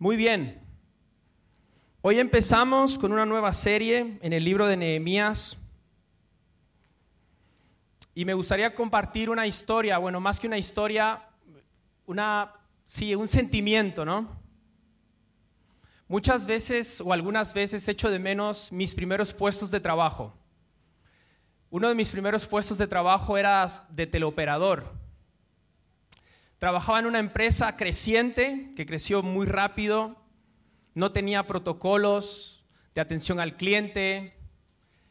Muy bien. Hoy empezamos con una nueva serie en el libro de Nehemías. Y me gustaría compartir una historia, bueno, más que una historia, una sí, un sentimiento, ¿no? Muchas veces o algunas veces echo de menos mis primeros puestos de trabajo. Uno de mis primeros puestos de trabajo era de teleoperador. Trabajaba en una empresa creciente, que creció muy rápido, no tenía protocolos de atención al cliente,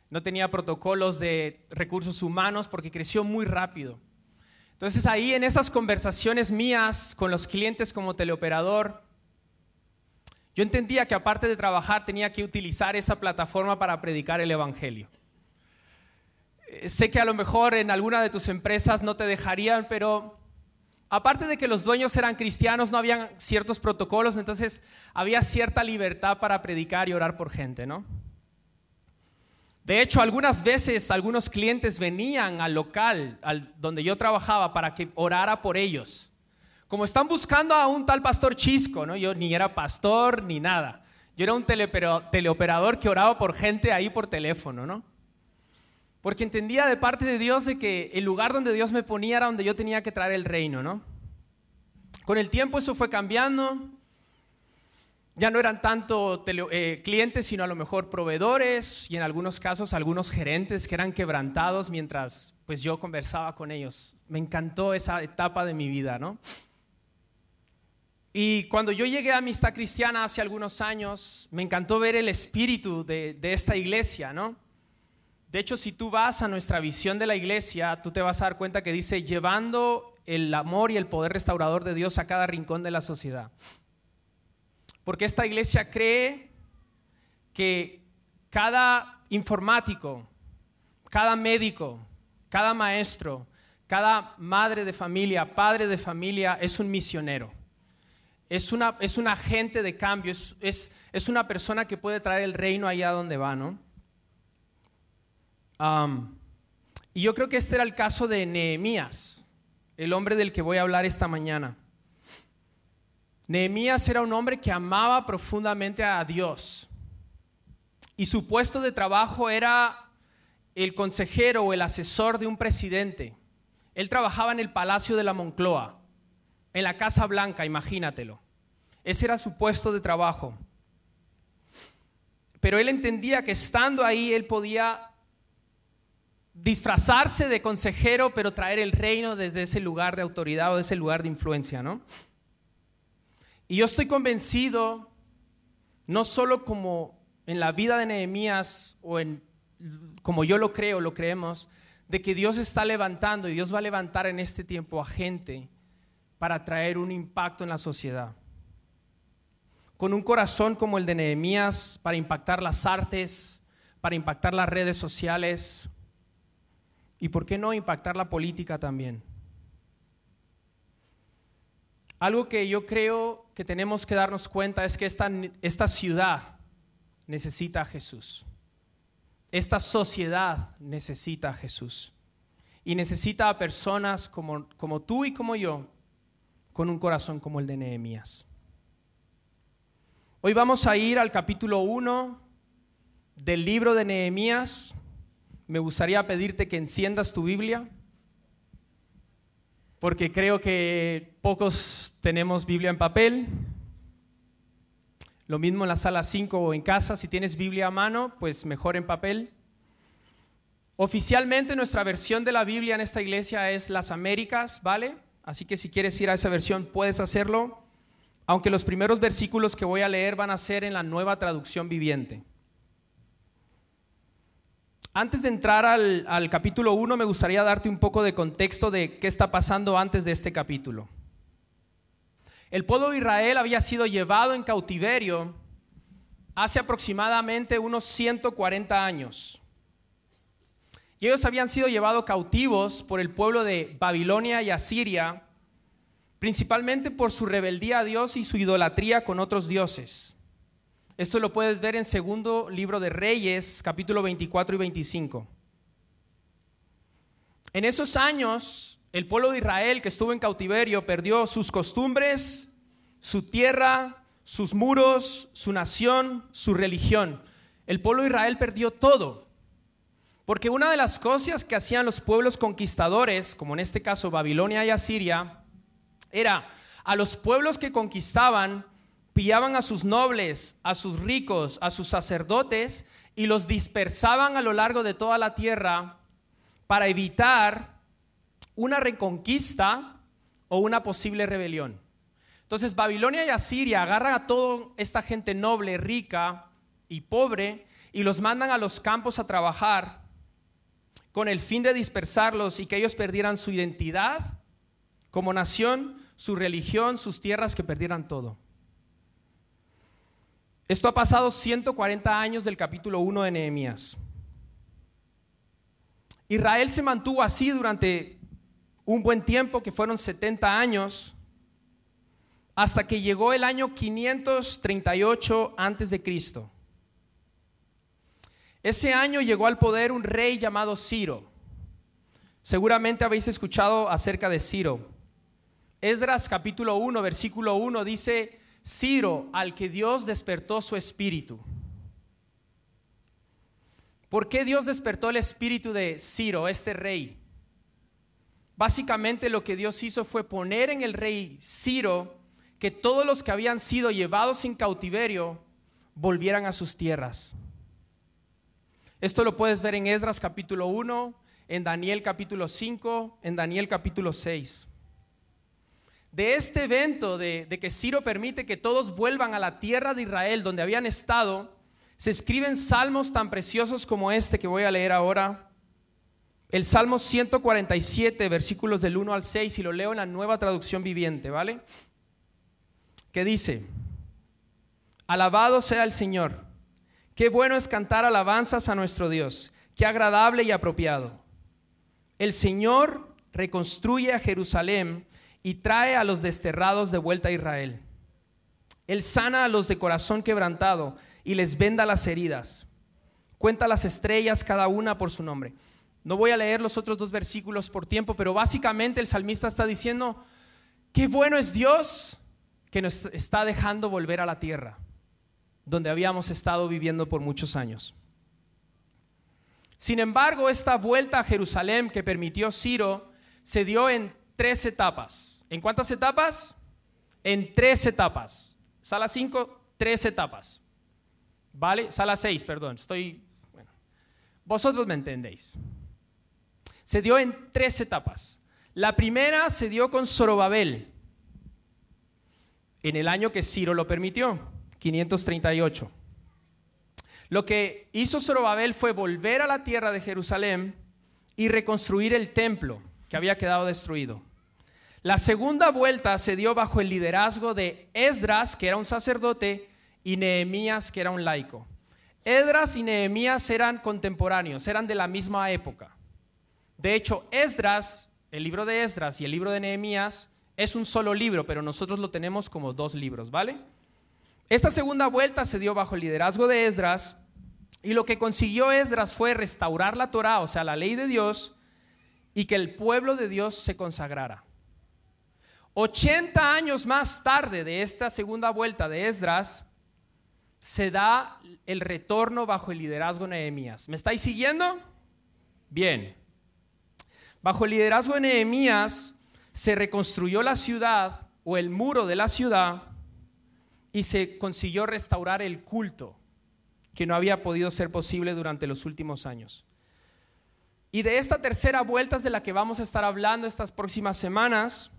no tenía protocolos de recursos humanos porque creció muy rápido. Entonces ahí en esas conversaciones mías con los clientes como teleoperador, yo entendía que aparte de trabajar tenía que utilizar esa plataforma para predicar el Evangelio. Eh, sé que a lo mejor en alguna de tus empresas no te dejarían, pero aparte de que los dueños eran cristianos, no habían ciertos protocolos, entonces había cierta libertad para predicar y orar por gente, ¿no? De hecho, algunas veces algunos clientes venían al local al, donde yo trabajaba para que orara por ellos. Como están buscando a un tal pastor Chisco, ¿no? Yo ni era pastor ni nada. Yo era un teleoperador que oraba por gente ahí por teléfono, ¿no? Porque entendía de parte de Dios de que el lugar donde Dios me ponía era donde yo tenía que traer el reino, ¿no? Con el tiempo eso fue cambiando. Ya no eran tanto eh, clientes, sino a lo mejor proveedores y en algunos casos algunos gerentes que eran quebrantados mientras pues yo conversaba con ellos. Me encantó esa etapa de mi vida, ¿no? Y cuando yo llegué a Amistad Cristiana hace algunos años, me encantó ver el espíritu de, de esta iglesia, ¿no? De hecho, si tú vas a nuestra visión de la iglesia, tú te vas a dar cuenta que dice, llevando el amor y el poder restaurador de Dios a cada rincón de la sociedad. Porque esta iglesia cree que cada informático, cada médico, cada maestro, cada madre de familia, padre de familia es un misionero. Es, una, es un agente de cambio, es, es, es una persona que puede traer el reino allá donde va, ¿no? Y yo creo que este era el caso de Nehemías, el hombre del que voy a hablar esta mañana. Nehemías era un hombre que amaba profundamente a Dios y su puesto de trabajo era el consejero o el asesor de un presidente. Él trabajaba en el Palacio de la Moncloa, en la Casa Blanca, imagínatelo. Ese era su puesto de trabajo. Pero él entendía que estando ahí él podía disfrazarse de consejero, pero traer el reino desde ese lugar de autoridad o de ese lugar de influencia, ¿no? Y yo estoy convencido, no solo como en la vida de Nehemías o en como yo lo creo, lo creemos, de que Dios está levantando y Dios va a levantar en este tiempo a gente para traer un impacto en la sociedad. Con un corazón como el de Nehemías para impactar las artes, para impactar las redes sociales, ¿Y por qué no impactar la política también? Algo que yo creo que tenemos que darnos cuenta es que esta, esta ciudad necesita a Jesús. Esta sociedad necesita a Jesús. Y necesita a personas como, como tú y como yo, con un corazón como el de Nehemías. Hoy vamos a ir al capítulo 1 del libro de Nehemías me gustaría pedirte que enciendas tu Biblia, porque creo que pocos tenemos Biblia en papel. Lo mismo en la sala 5 o en casa, si tienes Biblia a mano, pues mejor en papel. Oficialmente nuestra versión de la Biblia en esta iglesia es Las Américas, ¿vale? Así que si quieres ir a esa versión puedes hacerlo, aunque los primeros versículos que voy a leer van a ser en la nueva traducción viviente. Antes de entrar al, capítulo 1, me gustaría darte un poco de contexto de qué está pasando antes de este capítulo. El pueblo de Israel había sido llevado en cautiverio hace aproximadamente unos 140 años. Y ellos habían sido llevados cautivos por el pueblo de Babilonia y Asiria, principalmente por su rebeldía a Dios y su idolatría con otros dioses. Esto lo puedes ver en segundo libro de Reyes, capítulo 24 y 25. En esos años, el pueblo de Israel que estuvo en cautiverio perdió sus costumbres, su tierra, sus muros, su nación, su religión. El pueblo de Israel perdió todo. Porque una de las cosas que hacían los pueblos conquistadores, como en este caso Babilonia y Asiria, era a los pueblos que conquistaban, pillaban a sus nobles, a sus ricos, a sus sacerdotes y los dispersaban a lo largo de toda la tierra para evitar una reconquista o una posible rebelión. Entonces Babilonia y Asiria agarran a toda esta gente noble, rica y pobre y los mandan a los campos a trabajar con el fin de dispersarlos y que ellos perdieran su identidad como nación, su religión, sus tierras, que perdieran todo. Esto ha pasado 140 años del capítulo 1 de Nehemías. Israel se mantuvo así durante un buen tiempo, que fueron 70 años, hasta que llegó el año 538 antes de Cristo. Ese año llegó al poder un rey llamado Ciro. Seguramente habéis escuchado acerca de Ciro. Esdras capítulo 1, versículo 1 dice, Ciro, al que Dios despertó su espíritu. ¿Por qué Dios despertó el espíritu de Ciro, este rey? Básicamente lo que Dios hizo fue poner en el rey Ciro que todos los que habían sido llevados en cautiverio volvieran a sus tierras. Esto lo puedes ver en Esdras capítulo 1, en Daniel capítulo 5, en Daniel capítulo 6 de este evento de, que Ciro permite que todos vuelvan a la tierra de Israel donde habían estado, se escriben salmos tan preciosos como este que voy a leer ahora. El Salmo 147, versículos del 1 al 6, y lo leo en la nueva traducción viviente, ¿vale? Que dice, Alabado sea el Señor, qué bueno es cantar alabanzas a nuestro Dios, qué agradable y apropiado. El Señor reconstruye a Jerusalén y trae a los desterrados de vuelta a Israel. Él sana a los de corazón quebrantado y les venda las heridas. Cuenta las estrellas cada una por su nombre. No voy a leer los otros dos versículos por tiempo, pero básicamente el salmista está diciendo, qué bueno es Dios que nos está dejando volver a la tierra, donde habíamos estado viviendo por muchos años. Sin embargo, esta vuelta a Jerusalén que permitió Ciro se dio en tres etapas. ¿En cuántas etapas? En tres etapas. Sala 5, tres etapas. ¿Vale? Sala 6, perdón. Estoy. Bueno. Vosotros me entendéis. Se dio en tres etapas. La primera se dio con Zorobabel, en el año que Ciro lo permitió, 538. Lo que hizo Zorobabel fue volver a la tierra de Jerusalén y reconstruir el templo que había quedado destruido. La segunda vuelta se dio bajo el liderazgo de Esdras, que era un sacerdote, y Nehemías, que era un laico. Esdras y Nehemías eran contemporáneos, eran de la misma época. De hecho, Esdras, el libro de Esdras y el libro de Nehemías, es un solo libro, pero nosotros lo tenemos como dos libros, ¿vale? Esta segunda vuelta se dio bajo el liderazgo de Esdras y lo que consiguió Esdras fue restaurar la Torá, o sea, la ley de Dios, y que el pueblo de Dios se consagrara. 80 años más tarde de esta segunda vuelta de Esdras, se da el retorno bajo el liderazgo de Nehemías. ¿Me estáis siguiendo? Bien. Bajo el liderazgo de Nehemías se reconstruyó la ciudad o el muro de la ciudad y se consiguió restaurar el culto que no había podido ser posible durante los últimos años. Y de esta tercera vuelta de la que vamos a estar hablando estas próximas semanas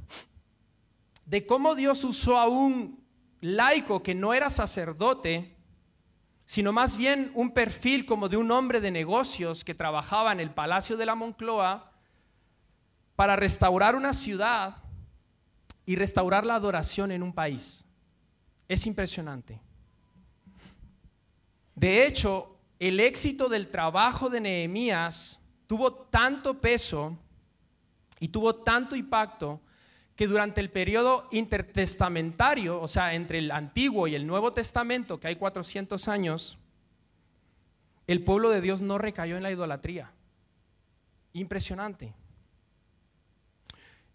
de cómo Dios usó a un laico que no era sacerdote, sino más bien un perfil como de un hombre de negocios que trabajaba en el palacio de la Moncloa para restaurar una ciudad y restaurar la adoración en un país. Es impresionante. De hecho, el éxito del trabajo de Nehemías tuvo tanto peso y tuvo tanto impacto que durante el periodo intertestamentario, o sea, entre el Antiguo y el Nuevo Testamento, que hay 400 años, el pueblo de Dios no recayó en la idolatría. Impresionante.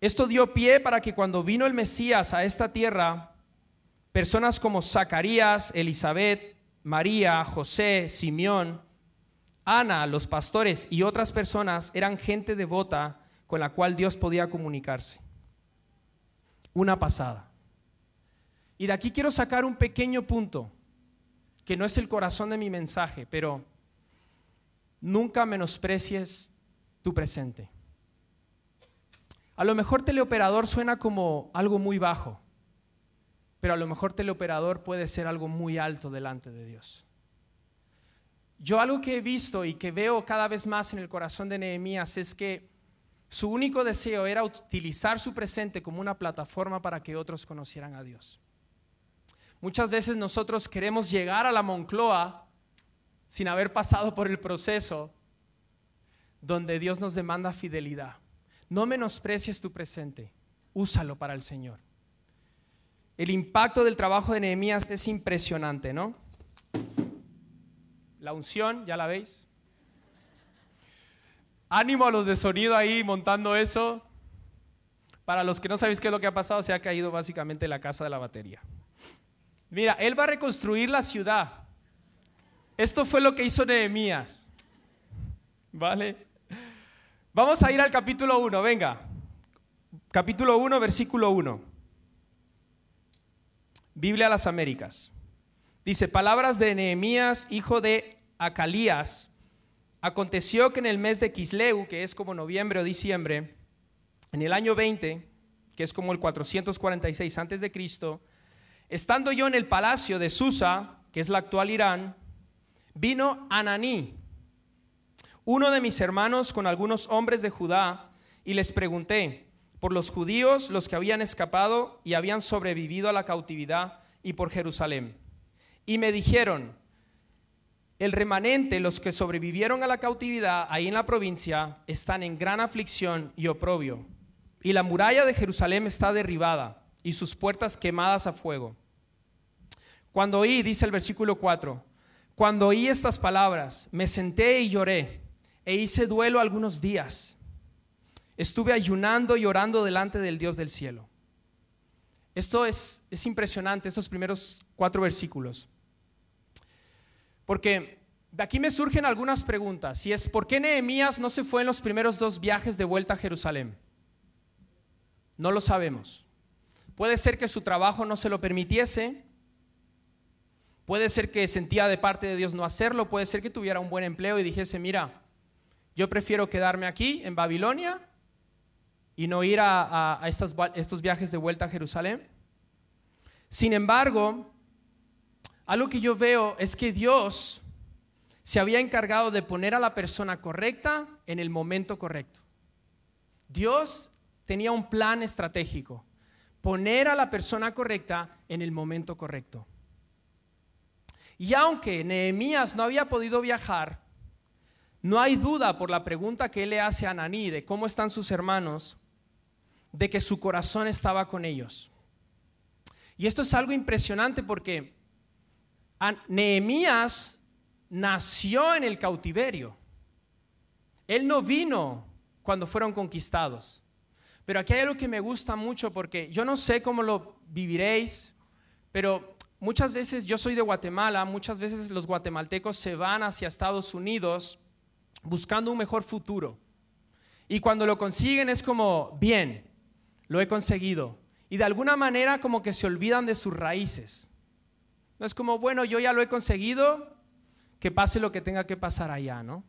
Esto dio pie para que cuando vino el Mesías a esta tierra, Personas como Zacarías, Elizabeth, María, José, Simeón, Ana, los pastores y otras personas eran gente devota con la cual Dios podía comunicarse. Una pasada. Y de aquí quiero sacar un pequeño punto, que no es el corazón de mi mensaje, pero nunca menosprecies tu presente. A lo mejor teleoperador suena como algo muy bajo, pero a lo mejor teleoperador puede ser algo muy alto delante de Dios. Yo algo que he visto y que veo cada vez más en el corazón de Nehemías es que su único deseo era utilizar su presente como una plataforma para que otros conocieran a Dios. Muchas veces nosotros queremos llegar a la Moncloa sin haber pasado por el proceso donde Dios nos demanda fidelidad. No menosprecies tu presente, úsalo para el Señor. El impacto del trabajo de Nehemías es impresionante, ¿no? La unción, ya la veis. Ánimo a los de sonido ahí montando eso. Para los que no sabéis qué es lo que ha pasado, se ha caído básicamente la casa de la batería. Mira, él va a reconstruir la ciudad. Esto fue lo que hizo Nehemías. ¿Vale? Vamos a ir al capítulo 1, venga. Capítulo 1, versículo 1. Biblia a las Américas. Dice, palabras de Nehemías, hijo de Acalías. Aconteció que en el mes de Kisleu, que es como noviembre o diciembre, en el año 20, que es como el 446 antes de Cristo, estando yo en el palacio de Susa, que es la actual Irán, vino Ananí, uno de mis hermanos con algunos hombres de Judá, y les pregunté por los judíos, los que habían escapado y habían sobrevivido a la cautividad, y por Jerusalén. Y me dijeron, el remanente, los que sobrevivieron a la cautividad ahí en la provincia, están en gran aflicción y oprobio. Y la muralla de Jerusalén está derribada y sus puertas quemadas a fuego. Cuando oí, dice el versículo 4, cuando oí estas palabras, me senté y lloré e hice duelo algunos días. Estuve ayunando y orando delante del Dios del cielo. Esto es, es impresionante, estos primeros cuatro versículos. Porque de aquí me surgen algunas preguntas. Y es, ¿por qué Nehemías no se fue en los primeros dos viajes de vuelta a Jerusalén? No lo sabemos. Puede ser que su trabajo no se lo permitiese. Puede ser que sentía de parte de Dios no hacerlo. Puede ser que tuviera un buen empleo y dijese, mira, yo prefiero quedarme aquí en Babilonia y no ir a, estos viajes de vuelta a Jerusalén. Sin embargo, algo que yo veo es que Dios se había encargado de poner a la persona correcta en el momento correcto. Dios tenía un plan estratégico, poner a la persona correcta en el momento correcto. Y aunque Nehemías no había podido viajar, no hay duda por la pregunta que él le hace a Ananí de cómo están sus hermanos, de que su corazón estaba con ellos. Y esto es algo impresionante porque Nehemías nació en el cautiverio. Él no vino cuando fueron conquistados. Pero aquí hay algo que me gusta mucho porque yo no sé cómo lo viviréis, pero muchas veces yo soy de Guatemala, muchas veces los guatemaltecos se van hacia Estados Unidos buscando un mejor futuro. Y cuando lo consiguen es como, bien, lo he conseguido. Y de alguna manera como que se olvidan de sus raíces. No es como, bueno, yo ya lo he conseguido, que pase lo que tenga que pasar allá, ¿no?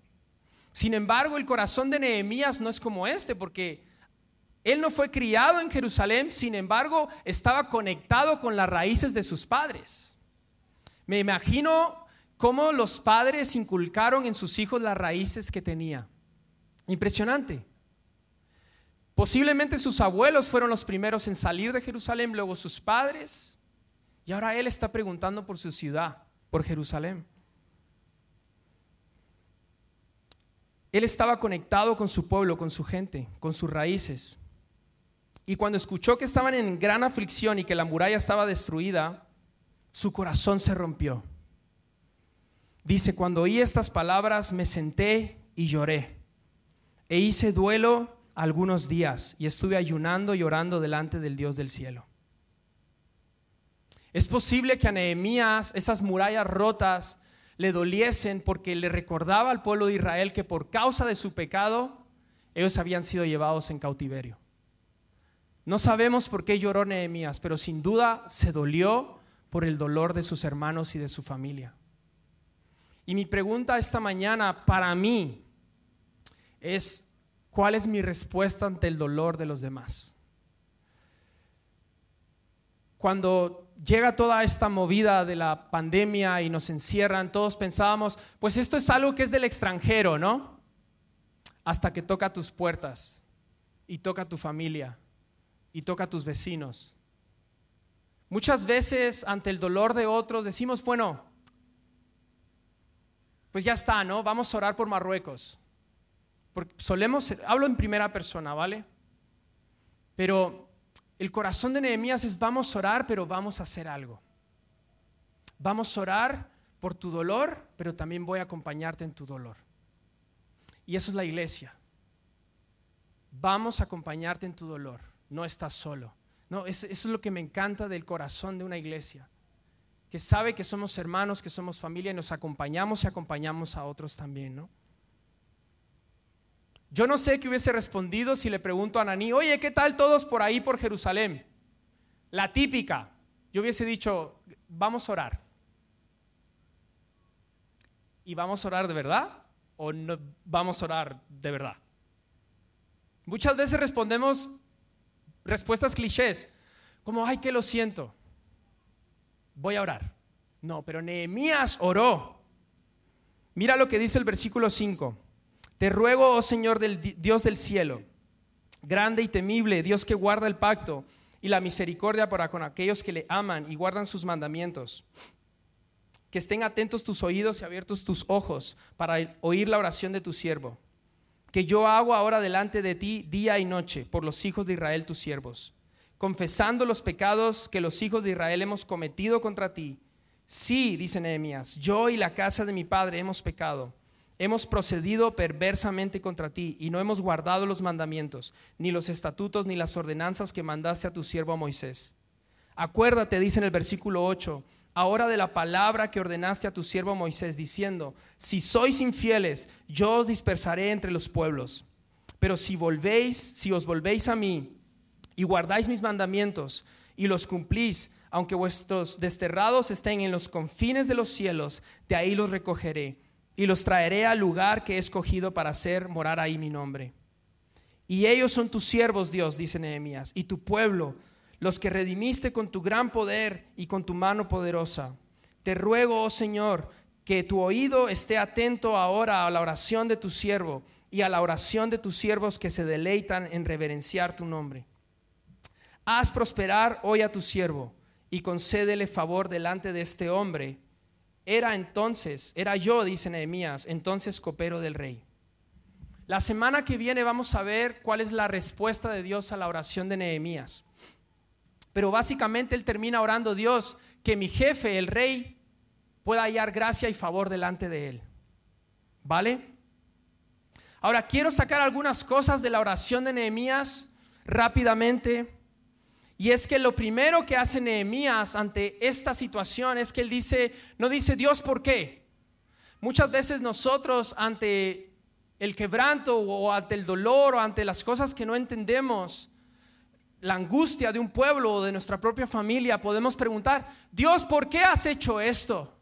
Sin embargo, el corazón de Nehemías no es como este, porque él no fue criado en Jerusalén, sin embargo, estaba conectado con las raíces de sus padres. Me imagino cómo los padres inculcaron en sus hijos las raíces que tenía. Impresionante. Posiblemente sus abuelos fueron los primeros en salir de Jerusalén, luego sus padres, y ahora él está preguntando por su ciudad, por Jerusalén. Él estaba conectado con su pueblo, con su gente, con sus raíces. Y cuando escuchó que estaban en gran aflicción y que la muralla estaba destruida, su corazón se rompió. Dice, cuando oí estas palabras me senté y lloré. E hice duelo algunos días y estuve ayunando y orando delante del Dios del cielo. Es posible que a Nehemías esas murallas rotas le doliesen porque le recordaba al pueblo de Israel que por causa de su pecado ellos habían sido llevados en cautiverio. No sabemos por qué lloró Nehemías, pero sin duda se dolió por el dolor de sus hermanos y de su familia. Y mi pregunta esta mañana para mí es, ¿cuál es mi respuesta ante el dolor de los demás? Cuando llega toda esta movida de la pandemia y nos encierran, todos pensábamos, pues esto es algo que es del extranjero, ¿no? Hasta que toca tus puertas y toca tu familia y toca tus vecinos. Muchas veces ante el dolor de otros decimos, bueno, pues ya está, ¿no? Vamos a orar por Marruecos. Porque solemos, hablo en primera persona, ¿vale? Pero el corazón de Nehemías es vamos a orar, pero vamos a hacer algo. Vamos a orar por tu dolor, pero también voy a acompañarte en tu dolor. Y eso es la iglesia. Vamos a acompañarte en tu dolor no estás solo. No, eso es lo que me encanta del corazón de una iglesia, que sabe que somos hermanos, que somos familia y nos acompañamos y acompañamos a otros también, ¿no? Yo no sé qué hubiese respondido si le pregunto a Ananí, oye, ¿qué tal todos por ahí por Jerusalén? La típica. Yo hubiese dicho, vamos a orar. ¿Y vamos a orar de verdad? ¿O no vamos a orar de verdad? Muchas veces respondemos respuestas clichés, como, ay, que lo siento, voy a orar. No, pero Nehemías oró. Mira lo que dice el versículo 5. Te ruego, oh Señor del Dios del cielo, grande y temible, Dios que guarda el pacto y la misericordia para con aquellos que le aman y guardan sus mandamientos. Que estén atentos tus oídos y abiertos tus ojos para oír la oración de tu siervo que yo hago ahora delante de ti día y noche por los hijos de Israel tus siervos, confesando los pecados que los hijos de Israel hemos cometido contra ti. Sí, dice Nehemías, yo y la casa de mi padre hemos pecado. Hemos procedido perversamente contra ti y no hemos guardado los mandamientos, ni los estatutos, ni las ordenanzas que mandaste a tu siervo Moisés. Acuérdate, dice en el versículo 8, ahora de la palabra que ordenaste a tu siervo Moisés, diciendo, si sois infieles, yo os dispersaré entre los pueblos. Pero si volvéis, si os volvéis a mí y guardáis mis mandamientos y los cumplís, aunque vuestros desterrados estén en los confines de los cielos, de ahí los recogeré y los traeré al lugar que he escogido para hacer morar ahí mi nombre. Y ellos son tus siervos, Dios, dice Nehemías, y tu pueblo los que redimiste con tu gran poder y con tu mano poderosa. Te ruego, oh Señor, que tu oído esté atento ahora a la oración de tu siervo y a la oración de tus siervos que se deleitan en reverenciar tu nombre. Haz prosperar hoy a tu siervo y concédele favor delante de este hombre. Era entonces, era yo, dice Nehemías, entonces copero del rey. La semana que viene vamos a ver cuál es la respuesta de Dios a la oración de Nehemías. Pero básicamente él termina orando, Dios, que mi jefe, el rey, pueda hallar gracia y favor delante de él. ¿Vale? Ahora quiero sacar algunas cosas de la oración de Nehemías rápidamente. Y es que lo primero que hace Nehemías ante esta situación es que él dice, no dice Dios, ¿por qué? Muchas veces nosotros ante el quebranto o ante el dolor o ante las cosas que no entendemos, la angustia de un pueblo o de nuestra propia familia, podemos preguntar, Dios, ¿por qué has hecho esto?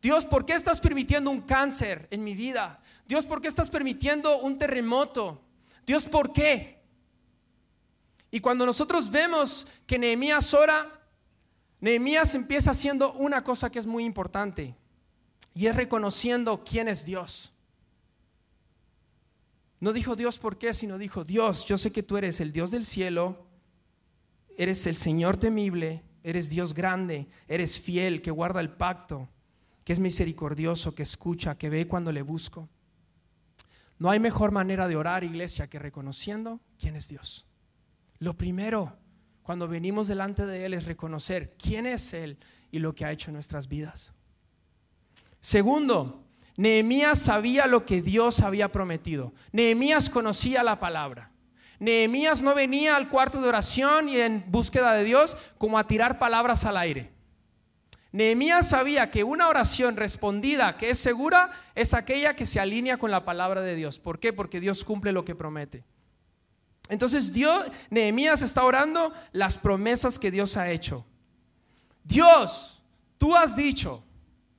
Dios, ¿por qué estás permitiendo un cáncer en mi vida? Dios, ¿por qué estás permitiendo un terremoto? Dios, ¿por qué? Y cuando nosotros vemos que Nehemías ora, Nehemías empieza haciendo una cosa que es muy importante y es reconociendo quién es Dios. No dijo Dios por qué, sino dijo Dios, yo sé que tú eres el Dios del cielo, Eres el Señor temible, eres Dios grande, eres fiel, que guarda el pacto, que es misericordioso, que escucha, que ve cuando le busco. No hay mejor manera de orar, iglesia, que reconociendo quién es Dios. Lo primero, cuando venimos delante de Él, es reconocer quién es Él y lo que ha hecho en nuestras vidas. Segundo, Nehemías sabía lo que Dios había prometido. Nehemías conocía la palabra. Nehemías no venía al cuarto de oración y en búsqueda de Dios como a tirar palabras al aire. Nehemías sabía que una oración respondida que es segura es aquella que se alinea con la palabra de Dios. ¿Por qué? Porque Dios cumple lo que promete. Entonces Dios, Nehemías está orando las promesas que Dios ha hecho. Dios, tú has dicho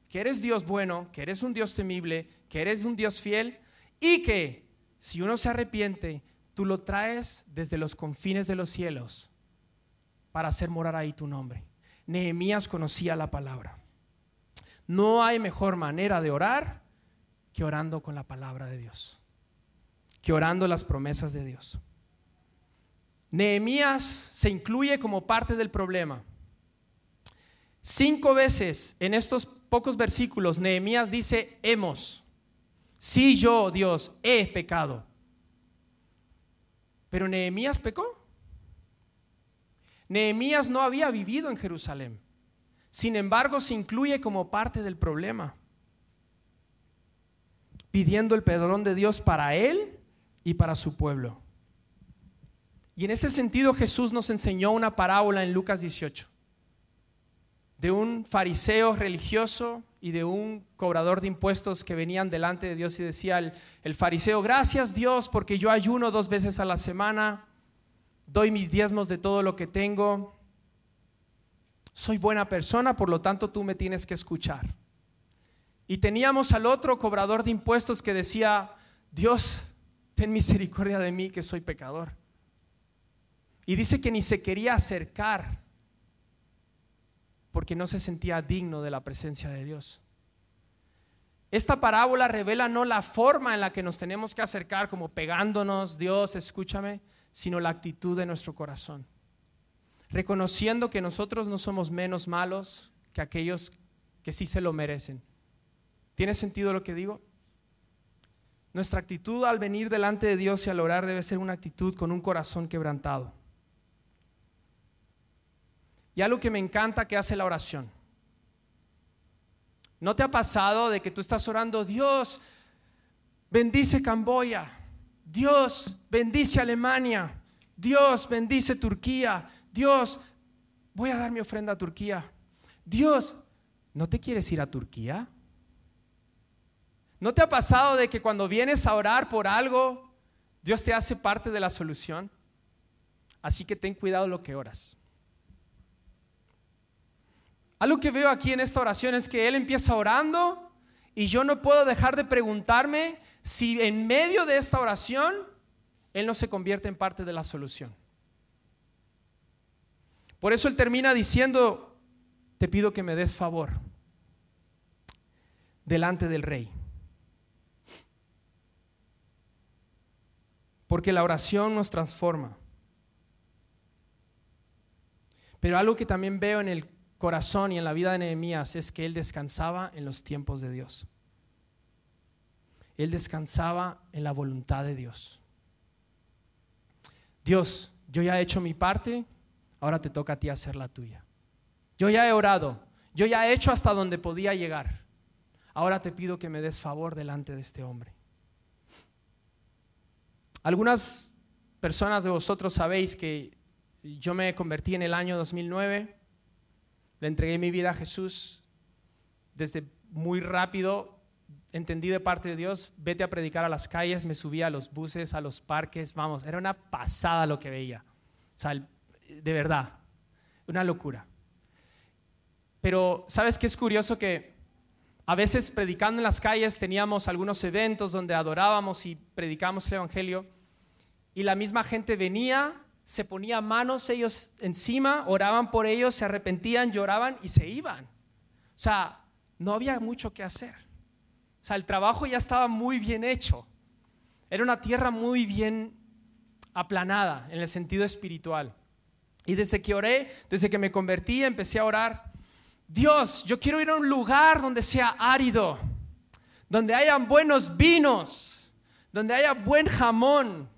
que eres Dios bueno, que eres un Dios temible, que eres un Dios fiel y que si uno se arrepiente, tú lo traes desde los confines de los cielos para hacer morar ahí tu nombre. Nehemías conocía la palabra. No hay mejor manera de orar que orando con la palabra de Dios, que orando las promesas de Dios. Nehemías se incluye como parte del problema. Cinco veces en estos pocos versículos Nehemías dice hemos. Si yo, Dios, he pecado. Pero Nehemías pecó. Nehemías no había vivido en Jerusalén. Sin embargo, se incluye como parte del problema, pidiendo el perdón de Dios para él y para su pueblo. Y en este sentido Jesús nos enseñó una parábola en Lucas 18 de un fariseo religioso y de un cobrador de impuestos que venían delante de Dios y decía el, el fariseo, gracias Dios porque yo ayuno dos veces a la semana doy mis diezmos de todo lo que tengo, soy buena persona, por lo tanto tú me tienes que escuchar. Y teníamos al otro cobrador de impuestos que decía, Dios, ten misericordia de mí que soy pecador. Y dice que ni se quería acercar porque no se sentía digno de la presencia de Dios. Esta parábola revela no la forma en la que nos tenemos que acercar como pegándonos, Dios, escúchame, sino la actitud de nuestro corazón. Reconociendo que nosotros no somos menos malos que aquellos que sí se lo merecen. ¿Tiene sentido lo que digo? Nuestra actitud al venir delante de Dios y al orar debe ser una actitud con un corazón quebrantado. Y algo que me encanta que hace la oración. ¿No te ha pasado de que tú estás orando, Dios, bendice Camboya? Dios bendice Alemania, Dios bendice Turquía, Dios, voy a dar mi ofrenda a Turquía. Dios, ¿no te quieres ir a Turquía? ¿No te ha pasado de que cuando vienes a orar por algo, Dios te hace parte de la solución? Así que ten cuidado lo que oras. Algo que veo aquí en esta oración es que Él empieza orando y yo no puedo dejar de preguntarme si en medio de esta oración Él no se convierte en parte de la solución. Por eso Él termina diciendo, te pido que me des favor delante del rey. Porque la oración nos transforma. Pero algo que también veo en el corazón y en la vida de Nehemías es que él descansaba en los tiempos de Dios. Él descansaba en la voluntad de Dios. Dios, yo ya he hecho mi parte, ahora te toca a ti hacer la tuya. Yo ya he orado, yo ya he hecho hasta donde podía llegar. Ahora te pido que me des favor delante de este hombre. Algunas personas de vosotros sabéis que yo me convertí en el año 2009, le entregué mi vida a Jesús desde muy rápido entendí de parte de Dios, vete a predicar a las calles, me subía a los buses, a los parques, vamos, era una pasada lo que veía. O sea, de verdad, una locura. Pero, ¿sabes qué es curioso? Que a veces predicando en las calles teníamos algunos eventos donde adorábamos y predicábamos el Evangelio y la misma gente venía, se ponía manos ellos encima, oraban por ellos, se arrepentían, lloraban y se iban. O sea, no había mucho que hacer. O sea, el trabajo ya estaba muy bien hecho. Era una tierra muy bien aplanada en el sentido espiritual. Y desde que oré, desde que me convertí, empecé a orar, Dios, yo quiero ir a un lugar donde sea árido, donde hayan buenos vinos, donde haya buen jamón,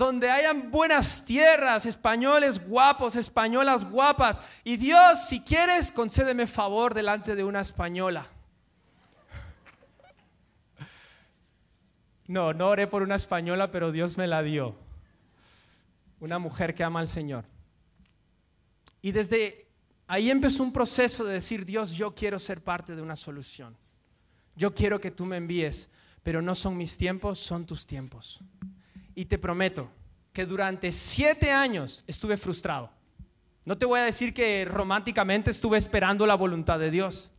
donde hayan buenas tierras, españoles guapos, españolas guapas. Y Dios, si quieres, concédeme favor delante de una española. No, no oré por una española, pero Dios me la dio. Una mujer que ama al Señor. Y desde ahí empezó un proceso de decir, Dios, yo quiero ser parte de una solución. Yo quiero que tú me envíes, pero no son mis tiempos, son tus tiempos. Y te prometo que durante siete años estuve frustrado. No te voy a decir que románticamente estuve esperando la voluntad de Dios.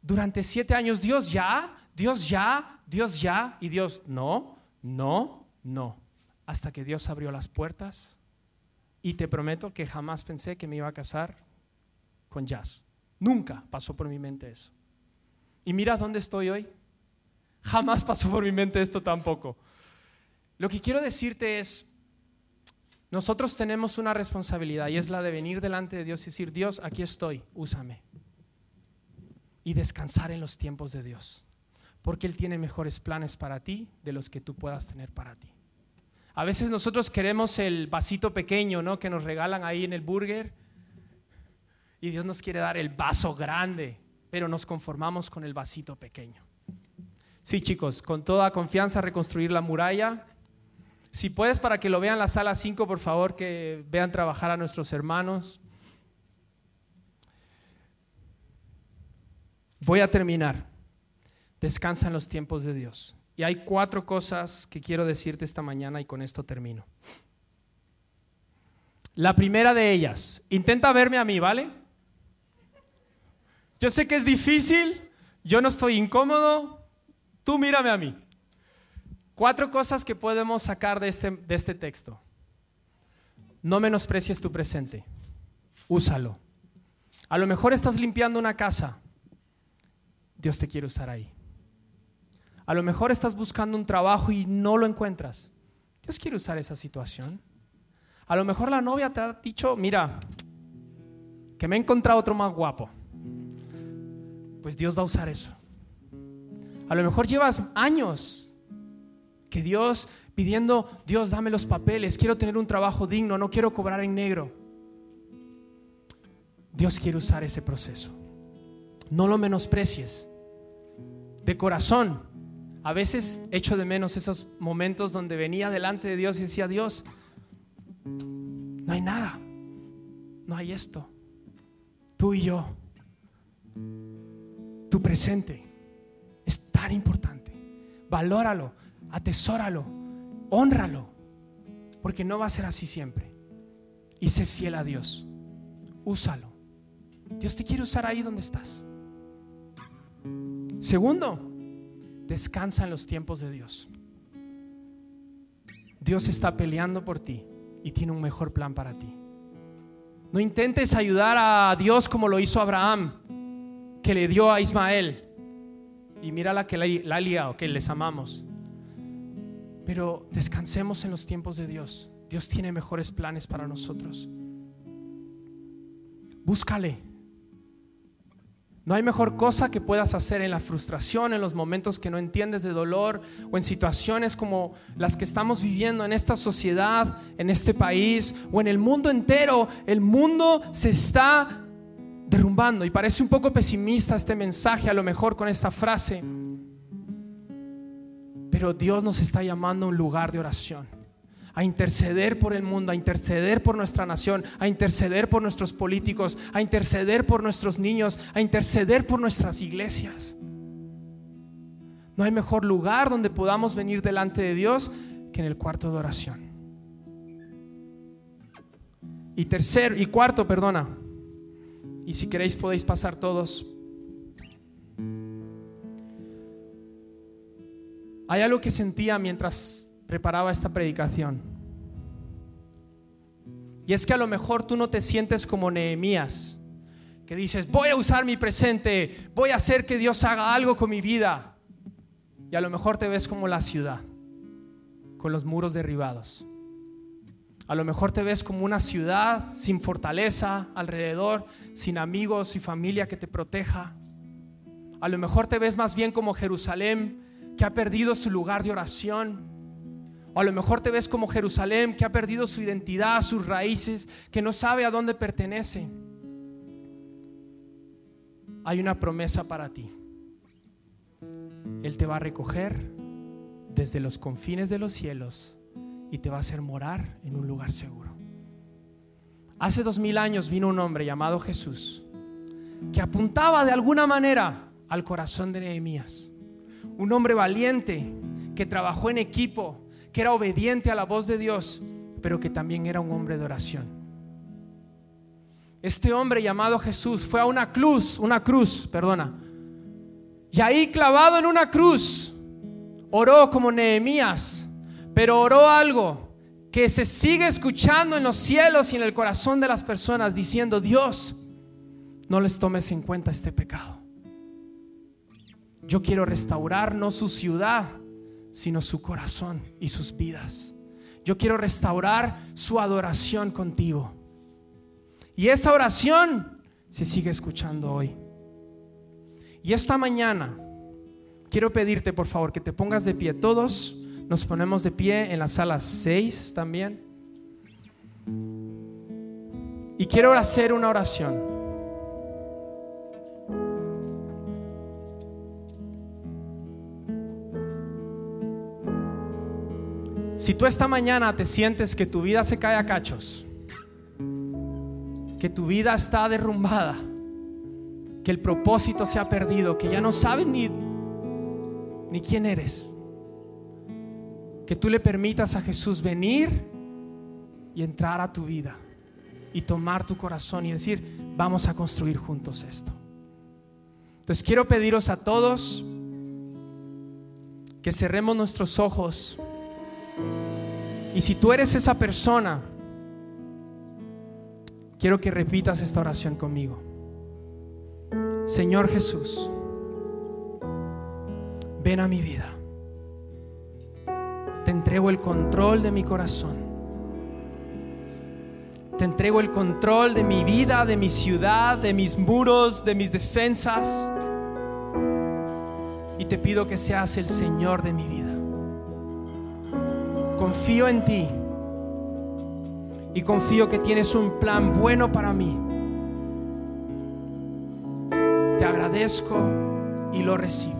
Durante siete años, Dios ya, Dios ya, Dios ya, y Dios no, no, no. Hasta que Dios abrió las puertas y te prometo que jamás pensé que me iba a casar con Jazz. Nunca pasó por mi mente eso. Y mira dónde estoy hoy. Jamás pasó por mi mente esto tampoco. Lo que quiero decirte es, nosotros tenemos una responsabilidad y es la de venir delante de Dios y decir, Dios, aquí estoy, úsame. Y descansar en los tiempos de Dios. Porque Él tiene mejores planes para ti de los que tú puedas tener para ti. A veces nosotros queremos el vasito pequeño, ¿no? Que nos regalan ahí en el burger. Y Dios nos quiere dar el vaso grande, pero nos conformamos con el vasito pequeño. Sí, chicos, con toda confianza reconstruir la muralla si puedes, para que lo vean la sala 5, por favor, que vean trabajar a nuestros hermanos. Voy a terminar. Descansa en los tiempos de Dios. Y hay cuatro cosas que quiero decirte esta mañana y con esto termino. La primera de ellas, intenta verme a mí, ¿vale? Yo sé que es difícil, yo no estoy incómodo, tú mírame a mí. Cuatro cosas que podemos sacar de este, de este texto. No menosprecies tu presente, úsalo. A lo mejor estás limpiando una casa, Dios te quiere usar ahí. A lo mejor estás buscando un trabajo y no lo encuentras, Dios quiere usar esa situación. A lo mejor la novia te ha dicho, mira, que me he encontrado otro más guapo. Pues Dios va a usar eso. A lo mejor llevas años que Dios pidiendo, Dios, dame los papeles, quiero tener un trabajo digno, no quiero cobrar en negro. Dios quiere usar ese proceso. No lo menosprecies. De corazón, a veces echo de menos esos momentos donde venía delante de Dios y decía, Dios, no hay nada, no hay esto. Tú y yo, tu presente es tan importante. Valóralo atesóralo, honralo, porque no va a ser así siempre. Y sé fiel a Dios, úsalo. Dios te quiere usar ahí donde estás. Segundo, descansa en los tiempos de Dios. Dios está peleando por ti y tiene un mejor plan para ti. No intentes ayudar a Dios como lo hizo Abraham, que le dio a Ismael. Y mira la que la ha liado, que les amamos. Pero descansemos en los tiempos de Dios. Dios tiene mejores planes para nosotros. Búscale. No hay mejor cosa que puedas hacer en la frustración, en los momentos que no entiendes de dolor o en situaciones como las que estamos viviendo en esta sociedad, en este país o en el mundo entero. El mundo se está derrumbando y parece un poco pesimista este mensaje a lo mejor con esta frase. Pero Dios nos está llamando a un lugar de oración, a interceder por el mundo, a interceder por nuestra nación, a interceder por nuestros políticos, a interceder por nuestros niños, a interceder por nuestras iglesias. No hay mejor lugar donde podamos venir delante de Dios que en el cuarto de oración. Y tercero y cuarto, perdona. Y si queréis podéis pasar todos. Hay algo que sentía mientras preparaba esta predicación. Y es que a lo mejor tú no te sientes como Nehemías, que dices, voy a usar mi presente, voy a hacer que Dios haga algo con mi vida. Y a lo mejor te ves como la ciudad, con los muros derribados. A lo mejor te ves como una ciudad sin fortaleza alrededor, sin amigos y familia que te proteja. A lo mejor te ves más bien como Jerusalén que ha perdido su lugar de oración. O a lo mejor te ves como Jerusalén, que ha perdido su identidad, sus raíces, que no sabe a dónde pertenece. Hay una promesa para ti. Él te va a recoger desde los confines de los cielos y te va a hacer morar en un lugar seguro. Hace dos mil años vino un hombre llamado Jesús que apuntaba de alguna manera al corazón de Nehemías. Un hombre valiente que trabajó en equipo, que era obediente a la voz de Dios, pero que también era un hombre de oración. Este hombre llamado Jesús fue a una cruz, una cruz, perdona. Y ahí clavado en una cruz, oró como Nehemías, pero oró algo que se sigue escuchando en los cielos y en el corazón de las personas diciendo, Dios, no les tomes en cuenta este pecado. Yo quiero restaurar no su ciudad, sino su corazón y sus vidas. Yo quiero restaurar su adoración contigo. Y esa oración se sigue escuchando hoy. Y esta mañana quiero pedirte, por favor, que te pongas de pie. Todos nos ponemos de pie en la sala 6 también. Y quiero hacer una oración. Si tú esta mañana te sientes que tu vida se cae a cachos, que tu vida está derrumbada, que el propósito se ha perdido, que ya no sabes ni, ni quién eres, que tú le permitas a Jesús venir y entrar a tu vida y tomar tu corazón y decir, vamos a construir juntos esto. Entonces quiero pediros a todos que cerremos nuestros ojos y si tú eres esa persona, quiero que repitas esta oración conmigo. Señor Jesús, ven a mi vida. Te entrego el control de mi corazón. Te entrego el control de mi vida, de mi ciudad, de mis muros, de mis defensas. Y te pido que seas el Señor de mi vida confío en ti y confío que tienes un plan bueno para mí. Te agradezco y lo recibo.